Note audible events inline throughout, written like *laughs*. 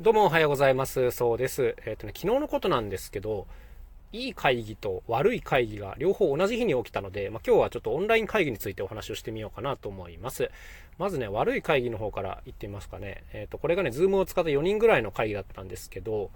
どうもおはようございます。そうです。えっ、ー、とね、昨日のことなんですけど、いい会議と悪い会議が両方同じ日に起きたので、まあ、今日はちょっとオンライン会議についてお話をしてみようかなと思います。まずね、悪い会議の方から言ってみますかね。えっ、ー、と、これがね、ズームを使った4人ぐらいの会議だったんですけど、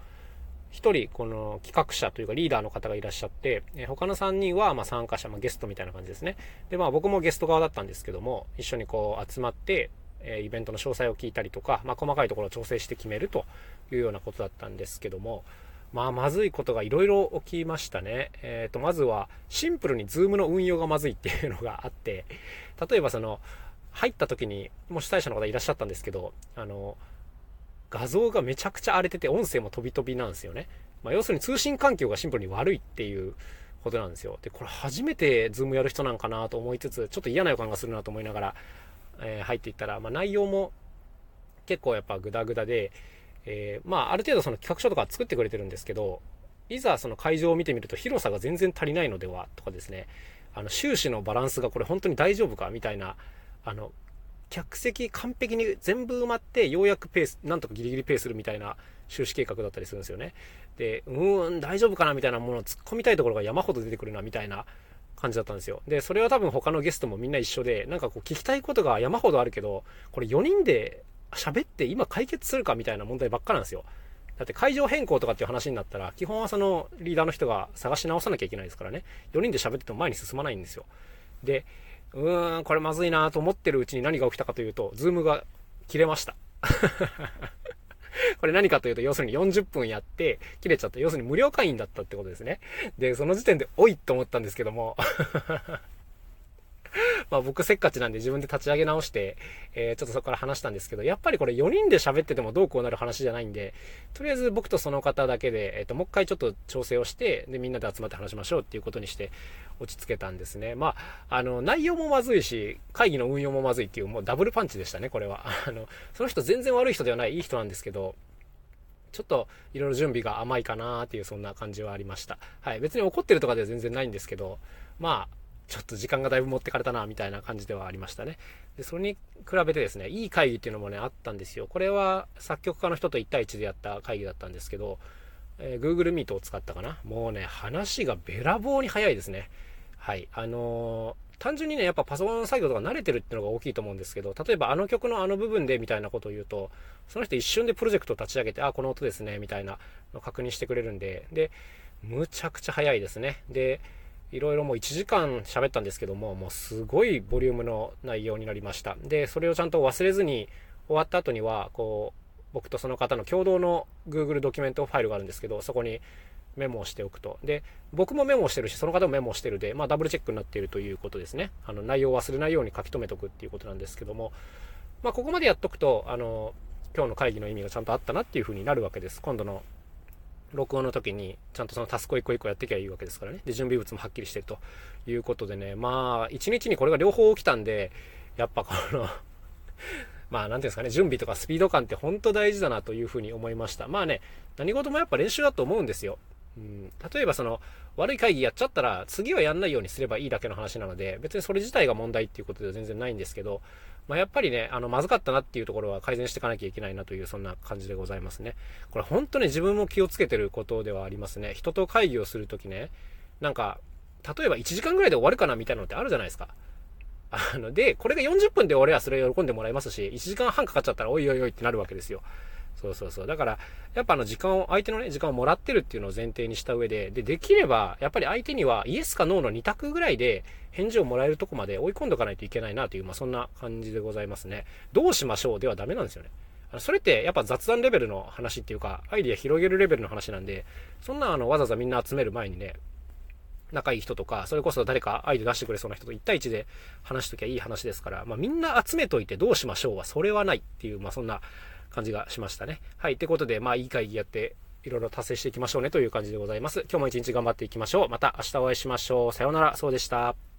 1人、この企画者というかリーダーの方がいらっしゃって、えー、他の3人はま参加者、まあ、ゲストみたいな感じですね。で、まあ僕もゲスト側だったんですけども、一緒にこう集まって、えイベントの詳細を聞いたりとか、まあ、細かいところを調整して決めるというようなことだったんですけども、まあ、まずいことがいろいろ起きましたね。えっ、ー、と、まずは、シンプルに Zoom の運用がまずいっていうのがあって、例えばその、入った時に、もう主催者の方いらっしゃったんですけど、あの、画像がめちゃくちゃ荒れてて、音声も飛び飛びなんですよね。まあ、要するに通信環境がシンプルに悪いっていうことなんですよ。で、これ初めて Zoom やる人なんかなと思いつつ、ちょっと嫌な予感がするなと思いながら、えー、入っていったら、まあ、内容も結構やっぱグダグダで、えー、まあ、ある程度その企画書とか作ってくれてるんですけど、いざその会場を見てみると広さが全然足りないのではとかですね、あの、収支のバランスがこれ本当に大丈夫かみたいな、あの、客席完璧に全部埋まってようやくペース、なんとかギリギリペースするみたいな収支計画だったりするんですよね。で、うーん、大丈夫かなみたいなものを突っ込みたいところが山ほど出てくるなみたいな感じだったんですよ。で、それは多分他のゲストもみんな一緒で、なんかこう聞きたいことが山ほどあるけど、これ4人で喋って今解決するかみたいな問題ばっかなんですよ。だって会場変更とかっていう話になったら、基本はそのリーダーの人が探し直さなきゃいけないですからね。4人で喋ってても前に進まないんですよ。で、うーん、これまずいなと思ってるうちに何が起きたかというと、ズームが切れました。これ何かというと、要するに40分やって、切れちゃった。要するに無料会員だったってことですね。で、その時点で、おいと思ったんですけども *laughs* まあ僕せっかちなんで自分で立ち上げ直して、え、ちょっとそこから話したんですけど、やっぱりこれ4人で喋っててもどうこうなる話じゃないんで、とりあえず僕とその方だけで、えっ、と、もう一回ちょっと調整をして、で、みんなで集まって話しましょうっていうことにして落ち着けたんですね。まあ、あの、内容もまずいし、会議の運用もまずいっていう、もうダブルパンチでしたね、これは。*laughs* あの、その人全然悪い人ではない、いい人なんですけど、ちょっといろいろ準備が甘いかなっていうそんな感じはありました。はい。別に怒ってるとかでは全然ないんですけど、まあ、ちょっと時間がだいぶ持ってかれたな、みたいな感じではありましたね。で、それに比べてですね、いい会議っていうのもね、あったんですよ。これは作曲家の人と1対1でやった会議だったんですけど、えー、Google Meet を使ったかな。もうね、話がべらぼうに早いですね。はい。あのー、単純にね、やっぱパソコンの作業とか慣れてるっていうのが大きいと思うんですけど、例えばあの曲のあの部分でみたいなことを言うと、その人一瞬でプロジェクトを立ち上げて、あ、この音ですね、みたいなのを確認してくれるんで、で、むちゃくちゃ早いですね。で、いろいろもう1時間喋ったんですけども、もうすごいボリュームの内容になりました。で、それをちゃんと忘れずに終わった後には、こう、僕とその方の共同の Google ドキュメントファイルがあるんですけど、そこにメモをしておくと。で、僕もメモをしてるし、その方もメモをしてるで、まあダブルチェックになっているということですね。あの、内容を忘れないように書き留めとくっていうことなんですけども、まあここまでやっとくと、あの、今日の会議の意味がちゃんとあったなっていう風になるわけです。今度の録音の時にちゃんとそのタスクを一個一個やっていけばいいわけですからね。で、準備物もはっきりしてるということでね、まあ、一日にこれが両方起きたんで、やっぱこの *laughs* まあ、なんていうんですかね、準備とかスピード感って本当大事だなというふうに思いました。まあね、何事もやっぱ練習だと思うんですよ。うん、例えばその、悪い会議やっちゃったら、次はやんないようにすればいいだけの話なので、別にそれ自体が問題っていうことでは全然ないんですけど、まあ、やっぱりね、あの、まずかったなっていうところは改善していかなきゃいけないなという、そんな感じでございますね。これ本当に自分も気をつけてることではありますね。人と会議をするときね、なんか、例えば1時間ぐらいで終わるかなみたいなのってあるじゃないですか。あの、で、これが40分で終わればそれ喜んでもらえますし、1時間半かかっちゃったらおいおいおいってなるわけですよ。そうそうそう。だから、やっぱあの時間を、相手のね、時間をもらってるっていうのを前提にした上で、で、できれば、やっぱり相手にはイエスかノーの2択ぐらいで返事をもらえるとこまで追い込んでおかないといけないなという、まあそんな感じでございますね。どうしましょうではダメなんですよね。それってやっぱ雑談レベルの話っていうか、アイディア広げるレベルの話なんで、そんなあのわざわざみんな集める前にね、仲いい人とか、それこそ誰かアイデア出してくれそうな人と1対1で話しときゃいい話ですから、まあみんな集めといてどうしましょうはそれはないっていう、まあそんな感じがしましたね。はい。ってことで、まあいい会議やって、いろいろ達成していきましょうねという感じでございます。今日も一日頑張っていきましょう。また明日お会いしましょう。さようなら。そうでした。